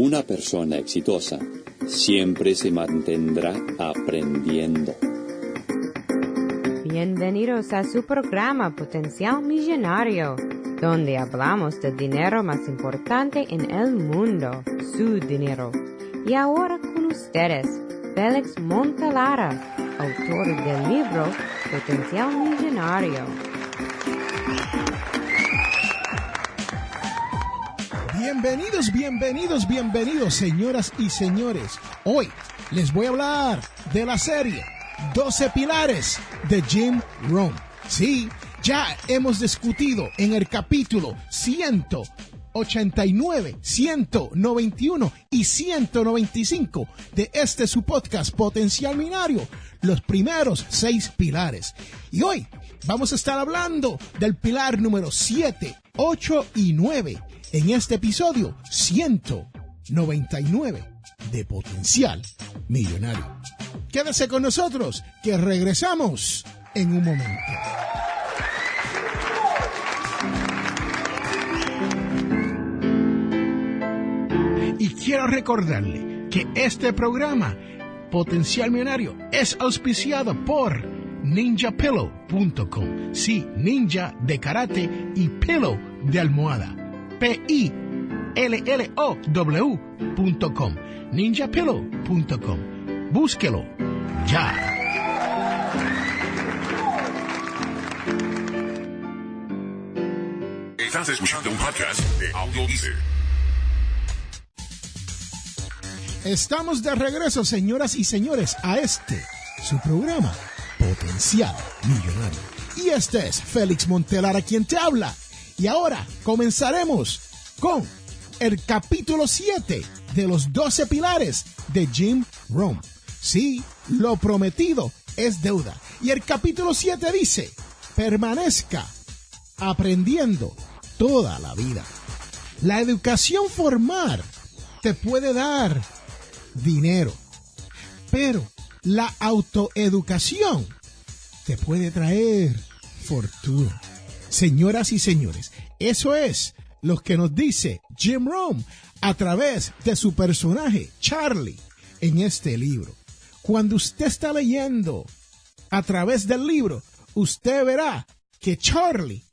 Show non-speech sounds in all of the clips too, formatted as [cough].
Una persona exitosa siempre se mantendrá aprendiendo. Bienvenidos a su programa Potencial Millonario, donde hablamos del dinero más importante en el mundo, su dinero. Y ahora con ustedes, Félix Montelara, autor del libro Potencial Millonario. Bienvenidos, bienvenidos, bienvenidos, señoras y señores. Hoy les voy a hablar de la serie 12 Pilares de Jim Rohn. Sí, ya hemos discutido en el capítulo 189, 191 y 195 de este su podcast Potencial Minario, los primeros seis pilares. Y hoy vamos a estar hablando del pilar número 7, 8 y 9 en este episodio 199 de Potencial Millonario. Quédese con nosotros que regresamos en un momento. Y quiero recordarle que este programa, Potencial Millonario, es auspiciado por ninjapillow.com. Sí, ninja de karate y pillow de almohada. P-I-L-L-O-W.com. ninjapillow.com. Búsquelo ya. Estás escuchando un podcast de Audio Estamos de regreso, señoras y señores, a este, su programa, Potencial Millonario. Y este es Félix Montelar a quien te habla. Y ahora comenzaremos con el capítulo 7 de los 12 pilares de Jim Rohn. Sí, lo prometido es deuda. Y el capítulo 7 dice, permanezca aprendiendo toda la vida. La educación formal te puede dar dinero, pero la autoeducación te puede traer fortuna. Señoras y señores, eso es lo que nos dice Jim Rohn a través de su personaje Charlie en este libro. Cuando usted está leyendo a través del libro, usted verá que Charlie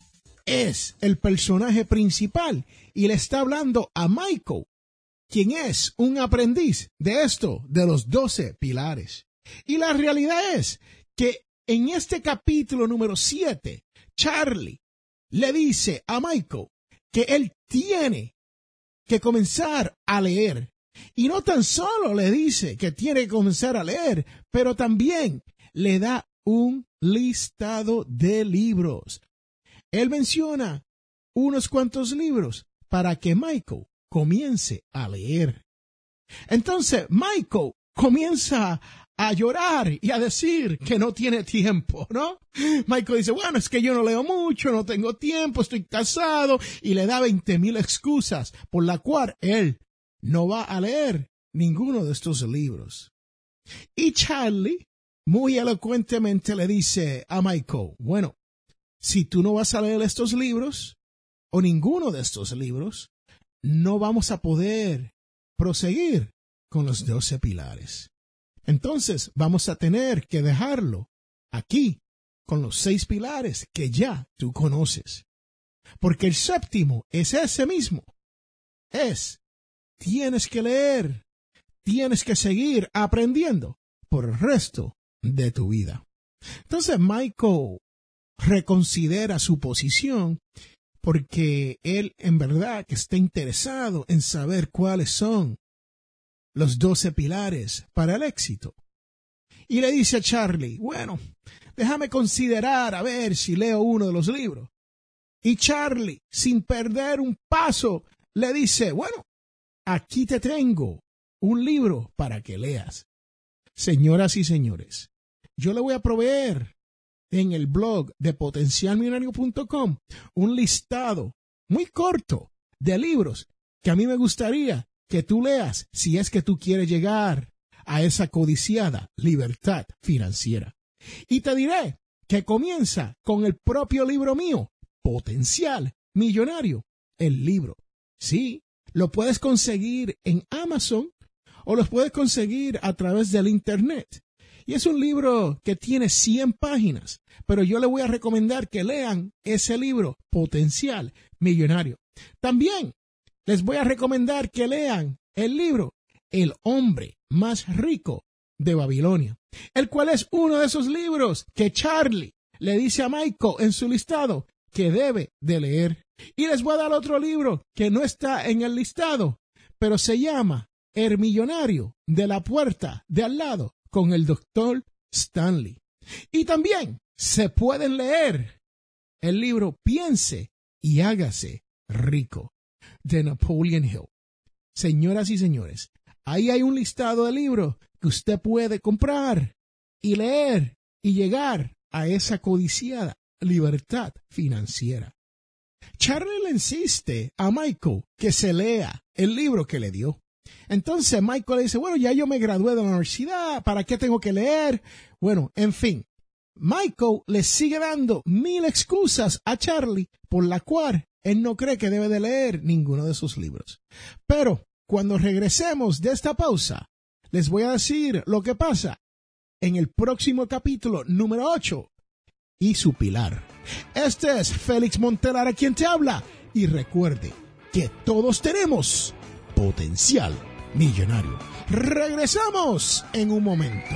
es el personaje principal y le está hablando a Michael, quien es un aprendiz de esto, de los doce pilares. Y la realidad es que en este capítulo número 7, Charlie le dice a Michael que él tiene que comenzar a leer. Y no tan solo le dice que tiene que comenzar a leer, pero también le da un listado de libros. Él menciona unos cuantos libros para que Michael comience a leer. Entonces Michael comienza a llorar y a decir que no tiene tiempo, ¿no? Michael dice, bueno, es que yo no leo mucho, no tengo tiempo, estoy casado y le da veinte mil excusas por la cual él no va a leer ninguno de estos libros. Y Charlie muy elocuentemente le dice a Michael, bueno, si tú no vas a leer estos libros o ninguno de estos libros, no vamos a poder proseguir con los doce pilares. Entonces vamos a tener que dejarlo aquí con los seis pilares que ya tú conoces. Porque el séptimo es ese mismo. Es, tienes que leer, tienes que seguir aprendiendo por el resto de tu vida. Entonces Michael reconsidera su posición porque él en verdad que está interesado en saber cuáles son los doce pilares para el éxito. Y le dice a Charlie, bueno, déjame considerar a ver si leo uno de los libros. Y Charlie, sin perder un paso, le dice, bueno, aquí te tengo un libro para que leas. Señoras y señores, yo le voy a proveer en el blog de potencialmillonario.com un listado muy corto de libros que a mí me gustaría que tú leas si es que tú quieres llegar a esa codiciada libertad financiera. Y te diré que comienza con el propio libro mío, Potencial Millonario, el libro. Sí, Lo puedes conseguir en Amazon o los puedes conseguir a través del Internet. Y es un libro que tiene 100 páginas, pero yo le voy a recomendar que lean ese libro, Potencial Millonario. También les voy a recomendar que lean el libro El hombre más rico de Babilonia, el cual es uno de esos libros que Charlie le dice a Michael en su listado que debe de leer. Y les voy a dar otro libro que no está en el listado, pero se llama El millonario de la puerta de al lado con el doctor Stanley. Y también se pueden leer el libro Piense y hágase rico de Napoleon Hill. Señoras y señores, ahí hay un listado de libros que usted puede comprar y leer y llegar a esa codiciada libertad financiera. Charlie le insiste a Michael que se lea el libro que le dio. Entonces Michael le dice, bueno, ya yo me gradué de la universidad, ¿para qué tengo que leer? Bueno, en fin, Michael le sigue dando mil excusas a Charlie por la cual él no cree que debe de leer ninguno de sus libros. Pero cuando regresemos de esta pausa, les voy a decir lo que pasa en el próximo capítulo número 8 y su pilar. Este es Félix Montelar a quien te habla y recuerde que todos tenemos potencial millonario. Regresamos en un momento.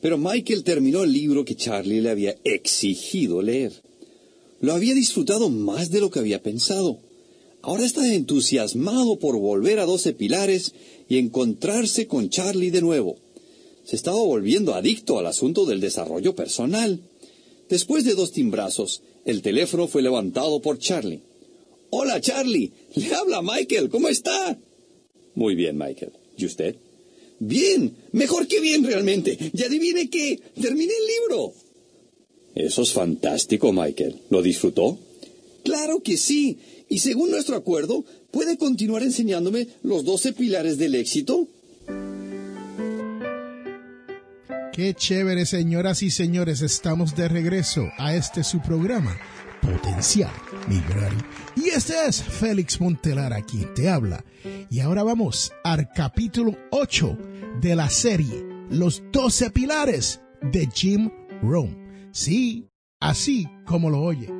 pero Michael terminó el libro que Charlie le había exigido leer. Lo había disfrutado más de lo que había pensado. Ahora está entusiasmado por volver a Doce Pilares y encontrarse con Charlie de nuevo. Se estaba volviendo adicto al asunto del desarrollo personal. Después de dos timbrazos, el teléfono fue levantado por Charlie. Hola, Charlie. Le habla Michael. ¿Cómo está? Muy bien, Michael. ¿Y usted? Bien. Mejor que bien, realmente. Y adivine qué. Terminé el libro. Eso es fantástico, Michael. ¿Lo disfrutó? Claro que sí. Y según nuestro acuerdo, ¿puede continuar enseñándome los doce pilares del éxito? Qué chévere, señoras y señores. Estamos de regreso a este su programa, Potencial Millonario. Y este es Félix Montelar, a quien te habla. Y ahora vamos al capítulo 8 de la serie Los doce pilares de Jim Rome. Sí, así como lo oye.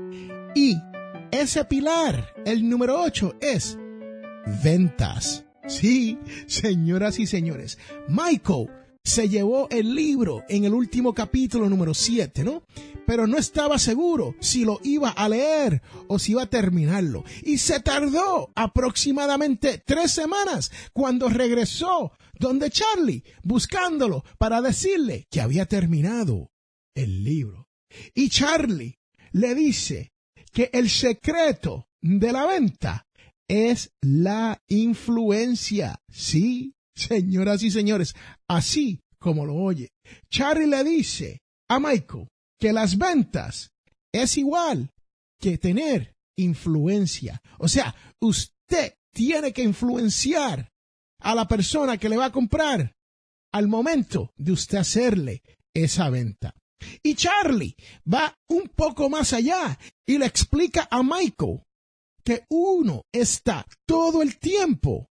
Y ese pilar, el número 8, es ventas. Sí, señoras y señores, Michael se llevó el libro en el último capítulo número 7, ¿no? Pero no estaba seguro si lo iba a leer o si iba a terminarlo. Y se tardó aproximadamente tres semanas cuando regresó donde Charlie, buscándolo para decirle que había terminado el libro. Y Charlie le dice que el secreto de la venta es la influencia. Sí, señoras y señores, así como lo oye. Charlie le dice a Michael que las ventas es igual que tener influencia. O sea, usted tiene que influenciar a la persona que le va a comprar al momento de usted hacerle esa venta. Y Charlie va un poco más allá y le explica a Michael que uno está todo el tiempo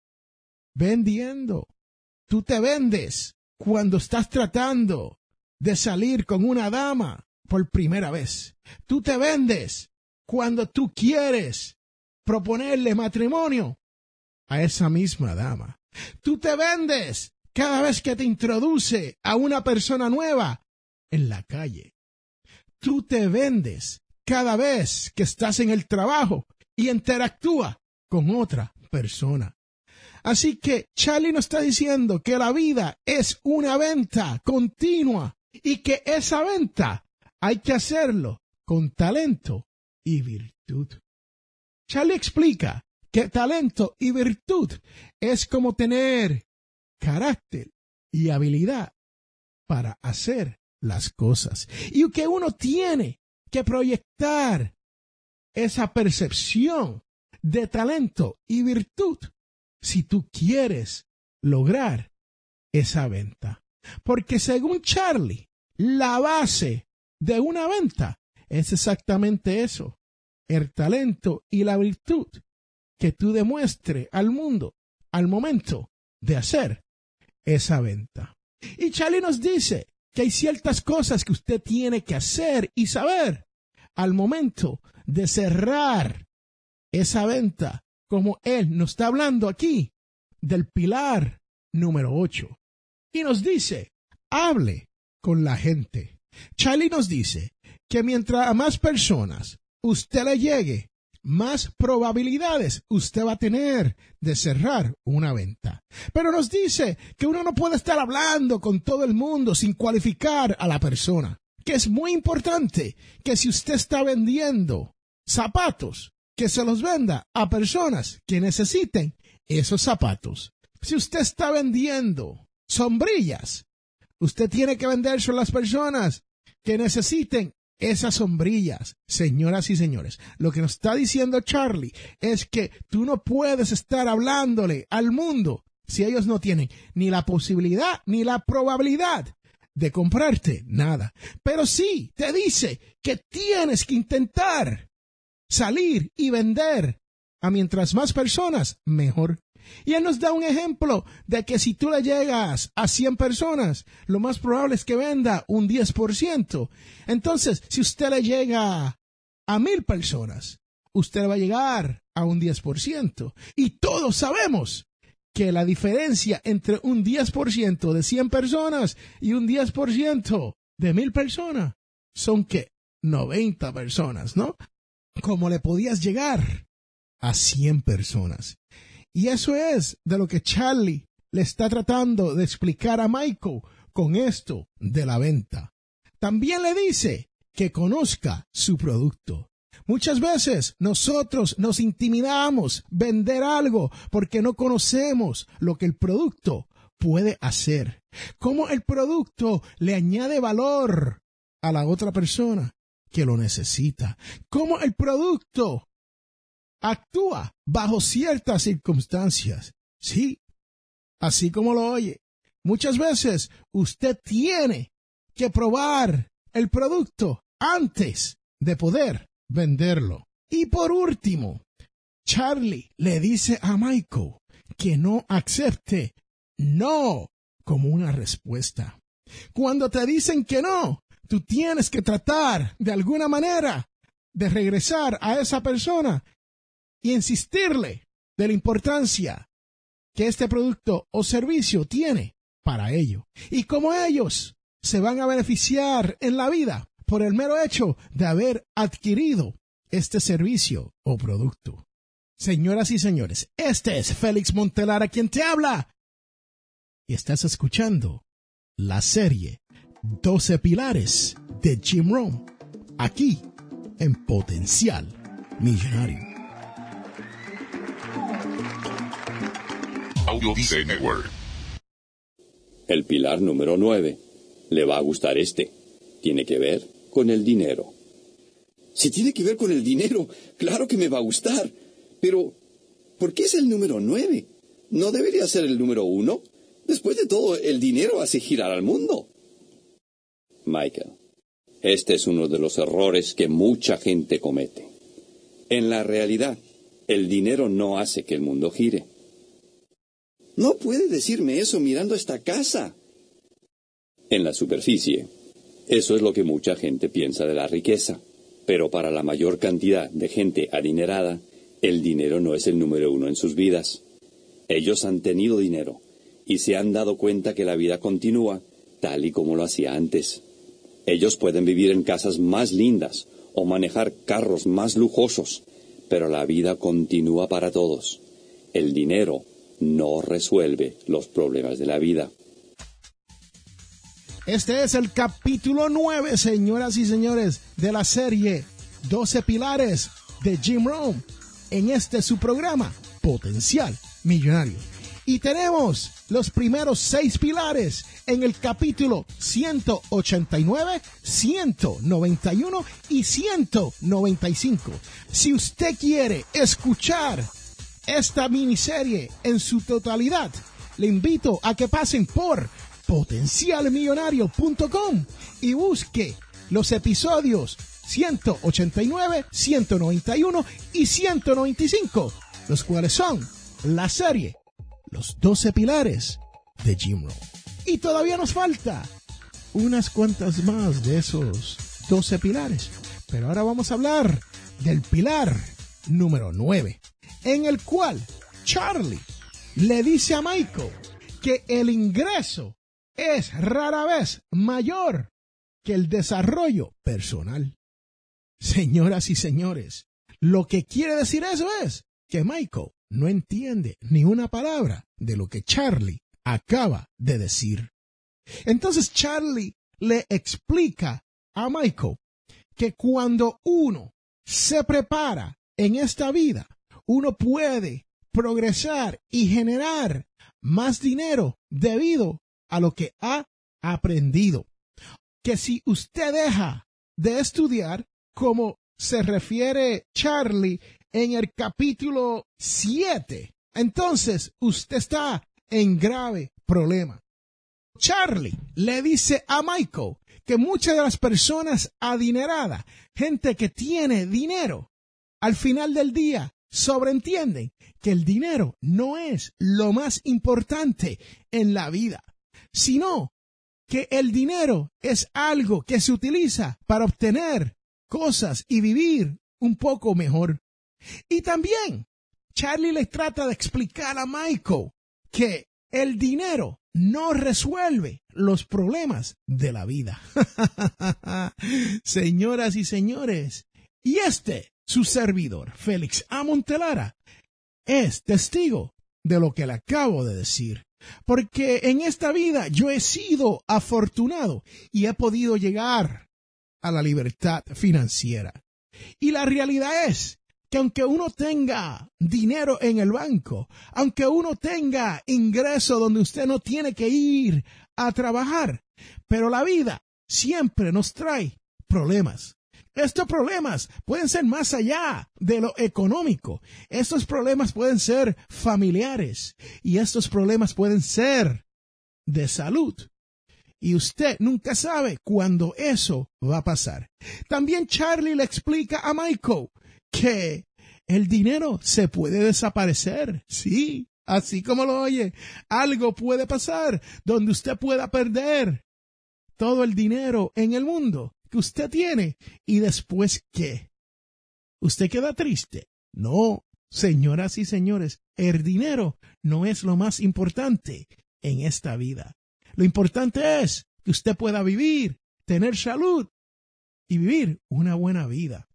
vendiendo. Tú te vendes cuando estás tratando de salir con una dama por primera vez. Tú te vendes cuando tú quieres proponerle matrimonio a esa misma dama. Tú te vendes cada vez que te introduce a una persona nueva en la calle. Tú te vendes cada vez que estás en el trabajo y interactúa con otra persona. Así que Charlie nos está diciendo que la vida es una venta continua y que esa venta hay que hacerlo con talento y virtud. Charlie explica que talento y virtud es como tener carácter y habilidad para hacer las cosas. Y que uno tiene que proyectar esa percepción de talento y virtud si tú quieres lograr esa venta. Porque según Charlie, la base de una venta es exactamente eso, el talento y la virtud que tú demuestres al mundo al momento de hacer esa venta. Y Charlie nos dice que hay ciertas cosas que usted tiene que hacer y saber al momento de cerrar esa venta, como él nos está hablando aquí del pilar número 8. Y nos dice, hable con la gente. Charlie nos dice que mientras a más personas usted le llegue, más probabilidades usted va a tener de cerrar una venta. Pero nos dice que uno no puede estar hablando con todo el mundo sin cualificar a la persona. Que es muy importante que si usted está vendiendo zapatos, que se los venda a personas que necesiten esos zapatos. Si usted está vendiendo sombrillas, usted tiene que venderse a las personas que necesiten esas sombrillas, señoras y señores. Lo que nos está diciendo Charlie es que tú no puedes estar hablándole al mundo si ellos no tienen ni la posibilidad ni la probabilidad de comprarte nada. Pero sí te dice que tienes que intentar salir y vender a mientras más personas, mejor. Y él nos da un ejemplo de que si tú le llegas a 100 personas, lo más probable es que venda un 10%. Entonces, si usted le llega a mil personas, usted va a llegar a un 10%. Y todos sabemos que la diferencia entre un 10% de 100 personas y un 10% de mil personas son que 90 personas, ¿no? ¿Cómo le podías llegar a 100 personas? Y eso es de lo que Charlie le está tratando de explicar a Michael con esto de la venta. También le dice que conozca su producto. Muchas veces nosotros nos intimidamos vender algo porque no conocemos lo que el producto puede hacer, cómo el producto le añade valor a la otra persona que lo necesita, cómo el producto actúa bajo ciertas circunstancias. Sí, así como lo oye. Muchas veces usted tiene que probar el producto antes de poder venderlo. Y por último, Charlie le dice a Michael que no acepte no como una respuesta. Cuando te dicen que no, tú tienes que tratar de alguna manera de regresar a esa persona y insistirle de la importancia que este producto o servicio tiene para ello y cómo ellos se van a beneficiar en la vida por el mero hecho de haber adquirido este servicio o producto. Señoras y señores, este es Félix Montelar a quien te habla y estás escuchando la serie 12 pilares de Jim Rome aquí en Potencial Millonario. Audio Dice Network. El pilar número 9. Le va a gustar este. Tiene que ver con el dinero. Si tiene que ver con el dinero, claro que me va a gustar. Pero, ¿por qué es el número 9? ¿No debería ser el número 1? Después de todo, el dinero hace girar al mundo. Michael, este es uno de los errores que mucha gente comete. En la realidad, el dinero no hace que el mundo gire. No puede decirme eso mirando esta casa. En la superficie, eso es lo que mucha gente piensa de la riqueza. Pero para la mayor cantidad de gente adinerada, el dinero no es el número uno en sus vidas. Ellos han tenido dinero y se han dado cuenta que la vida continúa tal y como lo hacía antes. Ellos pueden vivir en casas más lindas o manejar carros más lujosos, pero la vida continúa para todos. El dinero no resuelve los problemas de la vida. Este es el capítulo 9, señoras y señores, de la serie 12 Pilares de Jim Rome en este su programa Potencial Millonario. Y tenemos los primeros seis pilares en el capítulo 189, 191 y 195. Si usted quiere escuchar esta miniserie en su totalidad, le invito a que pasen por potencialmillonario.com y busque los episodios 189, 191 y 195, los cuales son la serie Los 12 Pilares de Jim Rohn. Y todavía nos falta unas cuantas más de esos 12 pilares. Pero ahora vamos a hablar del pilar número 9, en el cual Charlie le dice a Michael que el ingreso es rara vez mayor que el desarrollo personal. Señoras y señores, lo que quiere decir eso es que Michael no entiende ni una palabra de lo que Charlie acaba de decir. Entonces Charlie le explica a Michael que cuando uno se prepara en esta vida, uno puede progresar y generar más dinero debido a lo que ha aprendido. Que si usted deja de estudiar, como se refiere Charlie en el capítulo 7, entonces usted está en grave problema. Charlie le dice a Michael que muchas de las personas adineradas, gente que tiene dinero, al final del día sobreentienden que el dinero no es lo más importante en la vida sino que el dinero es algo que se utiliza para obtener cosas y vivir un poco mejor. Y también Charlie le trata de explicar a Michael que el dinero no resuelve los problemas de la vida. [laughs] Señoras y señores, y este, su servidor, Félix Amontelara, es testigo de lo que le acabo de decir. Porque en esta vida yo he sido afortunado y he podido llegar a la libertad financiera. Y la realidad es que aunque uno tenga dinero en el banco, aunque uno tenga ingreso donde usted no tiene que ir a trabajar, pero la vida siempre nos trae problemas. Estos problemas pueden ser más allá de lo económico. Estos problemas pueden ser familiares y estos problemas pueden ser de salud. Y usted nunca sabe cuándo eso va a pasar. También Charlie le explica a Michael que el dinero se puede desaparecer. Sí, así como lo oye. Algo puede pasar donde usted pueda perder todo el dinero en el mundo que usted tiene y después qué. ¿Usted queda triste? No, señoras y señores, el dinero no es lo más importante en esta vida. Lo importante es que usted pueda vivir, tener salud y vivir una buena vida.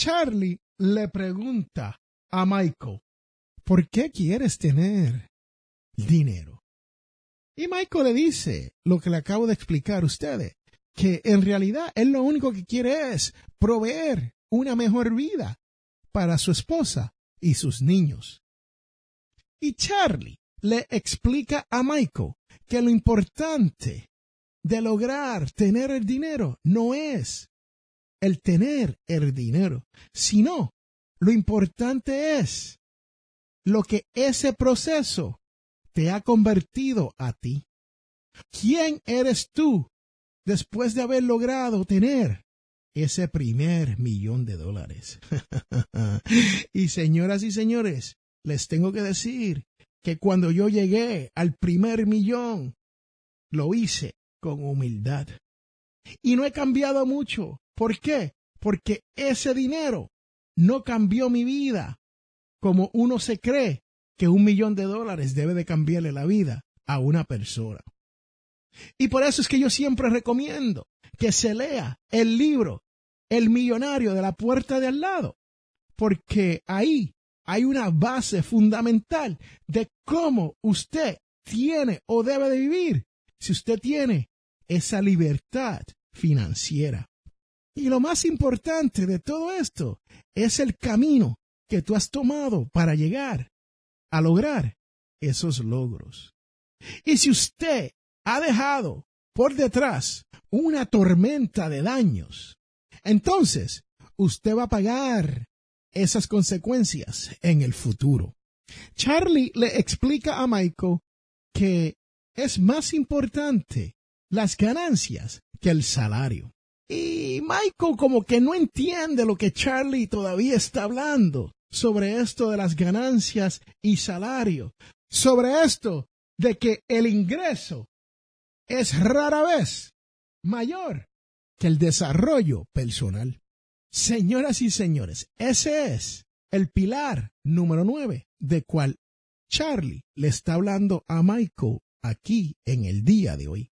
Charlie le pregunta a Michael, ¿por qué quieres tener dinero? Y Michael le dice lo que le acabo de explicar a ustedes que en realidad él lo único que quiere es proveer una mejor vida para su esposa y sus niños. Y Charlie le explica a Michael que lo importante de lograr tener el dinero no es el tener el dinero, sino lo importante es lo que ese proceso te ha convertido a ti. ¿Quién eres tú después de haber logrado tener ese primer millón de dólares. [laughs] y señoras y señores, les tengo que decir que cuando yo llegué al primer millón, lo hice con humildad. Y no he cambiado mucho. ¿Por qué? Porque ese dinero no cambió mi vida como uno se cree que un millón de dólares debe de cambiarle la vida a una persona. Y por eso es que yo siempre recomiendo que se lea el libro El millonario de la puerta de al lado, porque ahí hay una base fundamental de cómo usted tiene o debe de vivir si usted tiene esa libertad financiera. Y lo más importante de todo esto es el camino que tú has tomado para llegar a lograr esos logros. Y si usted ha dejado por detrás una tormenta de daños, entonces usted va a pagar esas consecuencias en el futuro. Charlie le explica a Michael que es más importante las ganancias que el salario. Y Michael como que no entiende lo que Charlie todavía está hablando sobre esto de las ganancias y salario, sobre esto de que el ingreso es rara vez mayor que el desarrollo personal. Señoras y señores, ese es el pilar número nueve de cual Charlie le está hablando a Michael aquí en el día de hoy.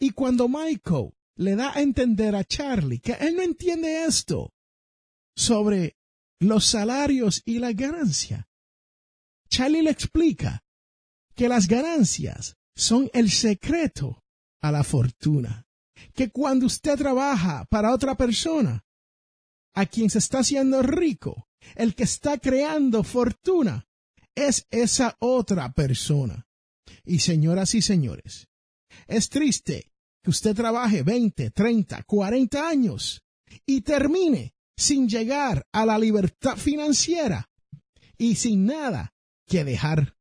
Y cuando Michael le da a entender a Charlie que él no entiende esto sobre los salarios y la ganancia, Charlie le explica que las ganancias son el secreto a la fortuna. Que cuando usted trabaja para otra persona, a quien se está haciendo rico, el que está creando fortuna, es esa otra persona. Y señoras y señores, es triste que usted trabaje 20, 30, 40 años y termine sin llegar a la libertad financiera y sin nada que dejar.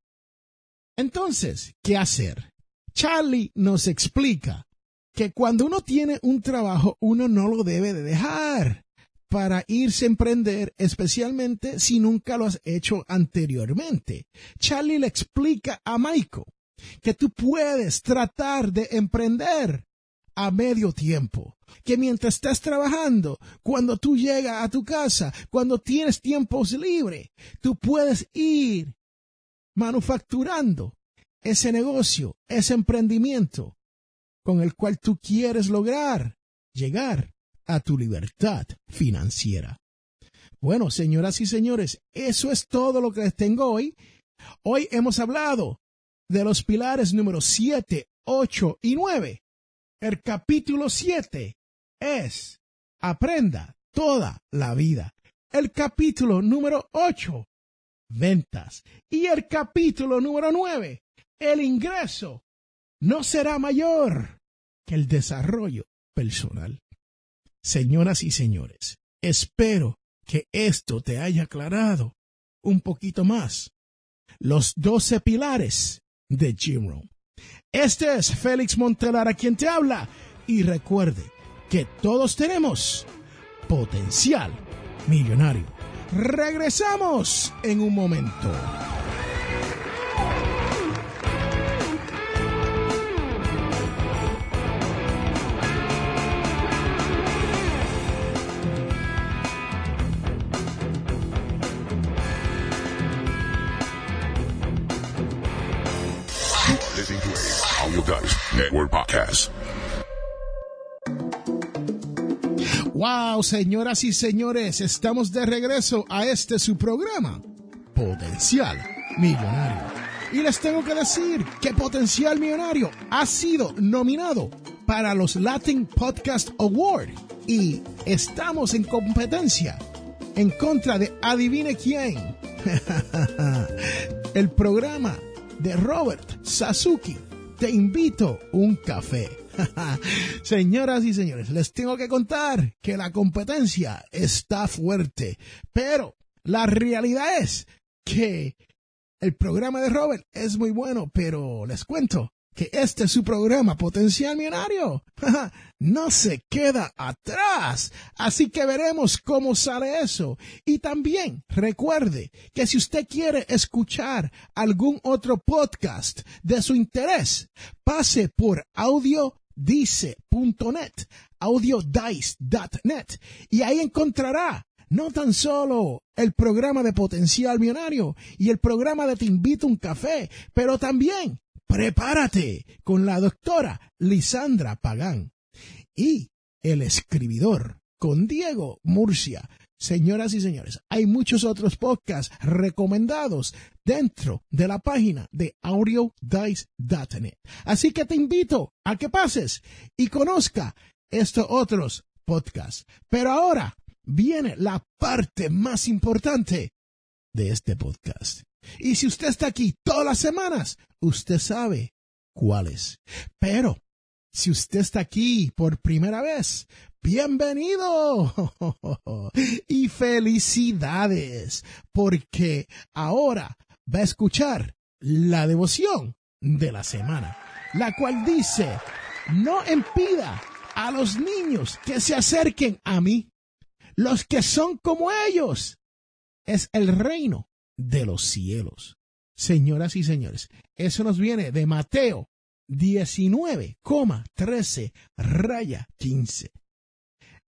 Entonces, ¿qué hacer? Charlie nos explica que cuando uno tiene un trabajo, uno no lo debe de dejar para irse a emprender, especialmente si nunca lo has hecho anteriormente. Charlie le explica a Michael que tú puedes tratar de emprender a medio tiempo. Que mientras estás trabajando, cuando tú llegas a tu casa, cuando tienes tiempos libres, tú puedes ir manufacturando ese negocio, ese emprendimiento con el cual tú quieres lograr llegar a tu libertad financiera. Bueno, señoras y señores, eso es todo lo que les tengo hoy. Hoy hemos hablado de los pilares números 7, 8 y 9. El capítulo 7 es Aprenda toda la vida. El capítulo número 8, ventas. Y el capítulo número 9, el ingreso no será mayor que el desarrollo personal. Señoras y señores, espero que esto te haya aclarado un poquito más los doce pilares de Jim Rohn. Este es Félix Montelar a quien te habla y recuerde que todos tenemos potencial millonario. Regresamos en un momento. Wow, señoras y señores, estamos de regreso a este su programa, Potencial Millonario. Y les tengo que decir que Potencial Millonario ha sido nominado para los Latin Podcast Award y estamos en competencia en contra de Adivine quién. [laughs] El programa de Robert Sasuki te invito un café. [laughs] Señoras y señores, les tengo que contar que la competencia está fuerte, pero la realidad es que el programa de Robert es muy bueno, pero les cuento que este es su programa Potencial Millonario. [laughs] no se queda atrás. Así que veremos cómo sale eso. Y también recuerde que si usted quiere escuchar algún otro podcast de su interés, pase por audiodice.net, audiodice.net y ahí encontrará no tan solo el programa de Potencial Millonario y el programa de Te invito a un café, pero también Prepárate con la doctora Lisandra Pagán y el escribidor con Diego Murcia Señoras y señores, hay muchos otros podcasts recomendados dentro de la página de audiodice.net. Así que te invito a que pases y conozca estos otros podcasts. Pero ahora viene la parte más importante de este podcast. Y si usted está aquí todas las semanas, usted sabe cuál es. Pero si usted está aquí por primera vez, bienvenido [laughs] y felicidades, porque ahora va a escuchar la devoción de la semana, la cual dice, no impida a los niños que se acerquen a mí, los que son como ellos. Es el reino de los cielos. Señoras y señores, eso nos viene de Mateo 19,13 raya 15.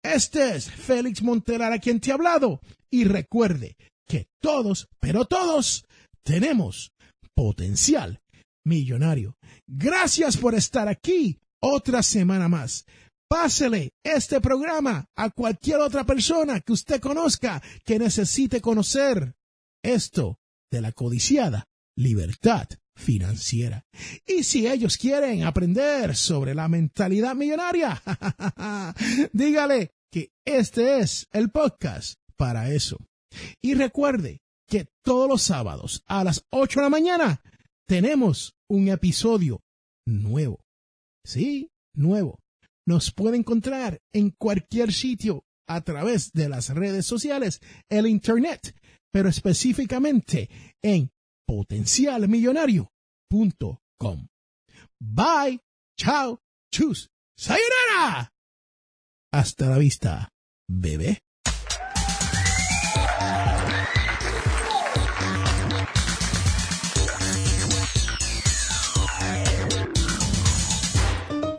Este es Félix Montelar a quien te ha hablado y recuerde que todos, pero todos, tenemos potencial millonario. Gracias por estar aquí otra semana más. Pásele este programa a cualquier otra persona que usted conozca que necesite conocer esto de la codiciada libertad financiera. Y si ellos quieren aprender sobre la mentalidad millonaria, [laughs] dígale que este es el podcast para eso. Y recuerde que todos los sábados a las 8 de la mañana tenemos un episodio nuevo. Sí, nuevo. Nos puede encontrar en cualquier sitio a través de las redes sociales, el Internet, pero específicamente en potencialmillonario.com. Bye, chao, chus, sayonara. Hasta la vista, bebé.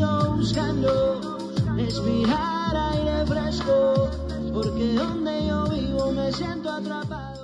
buscando respirar aire fresco, porque donde yo vivo me siento atrapado.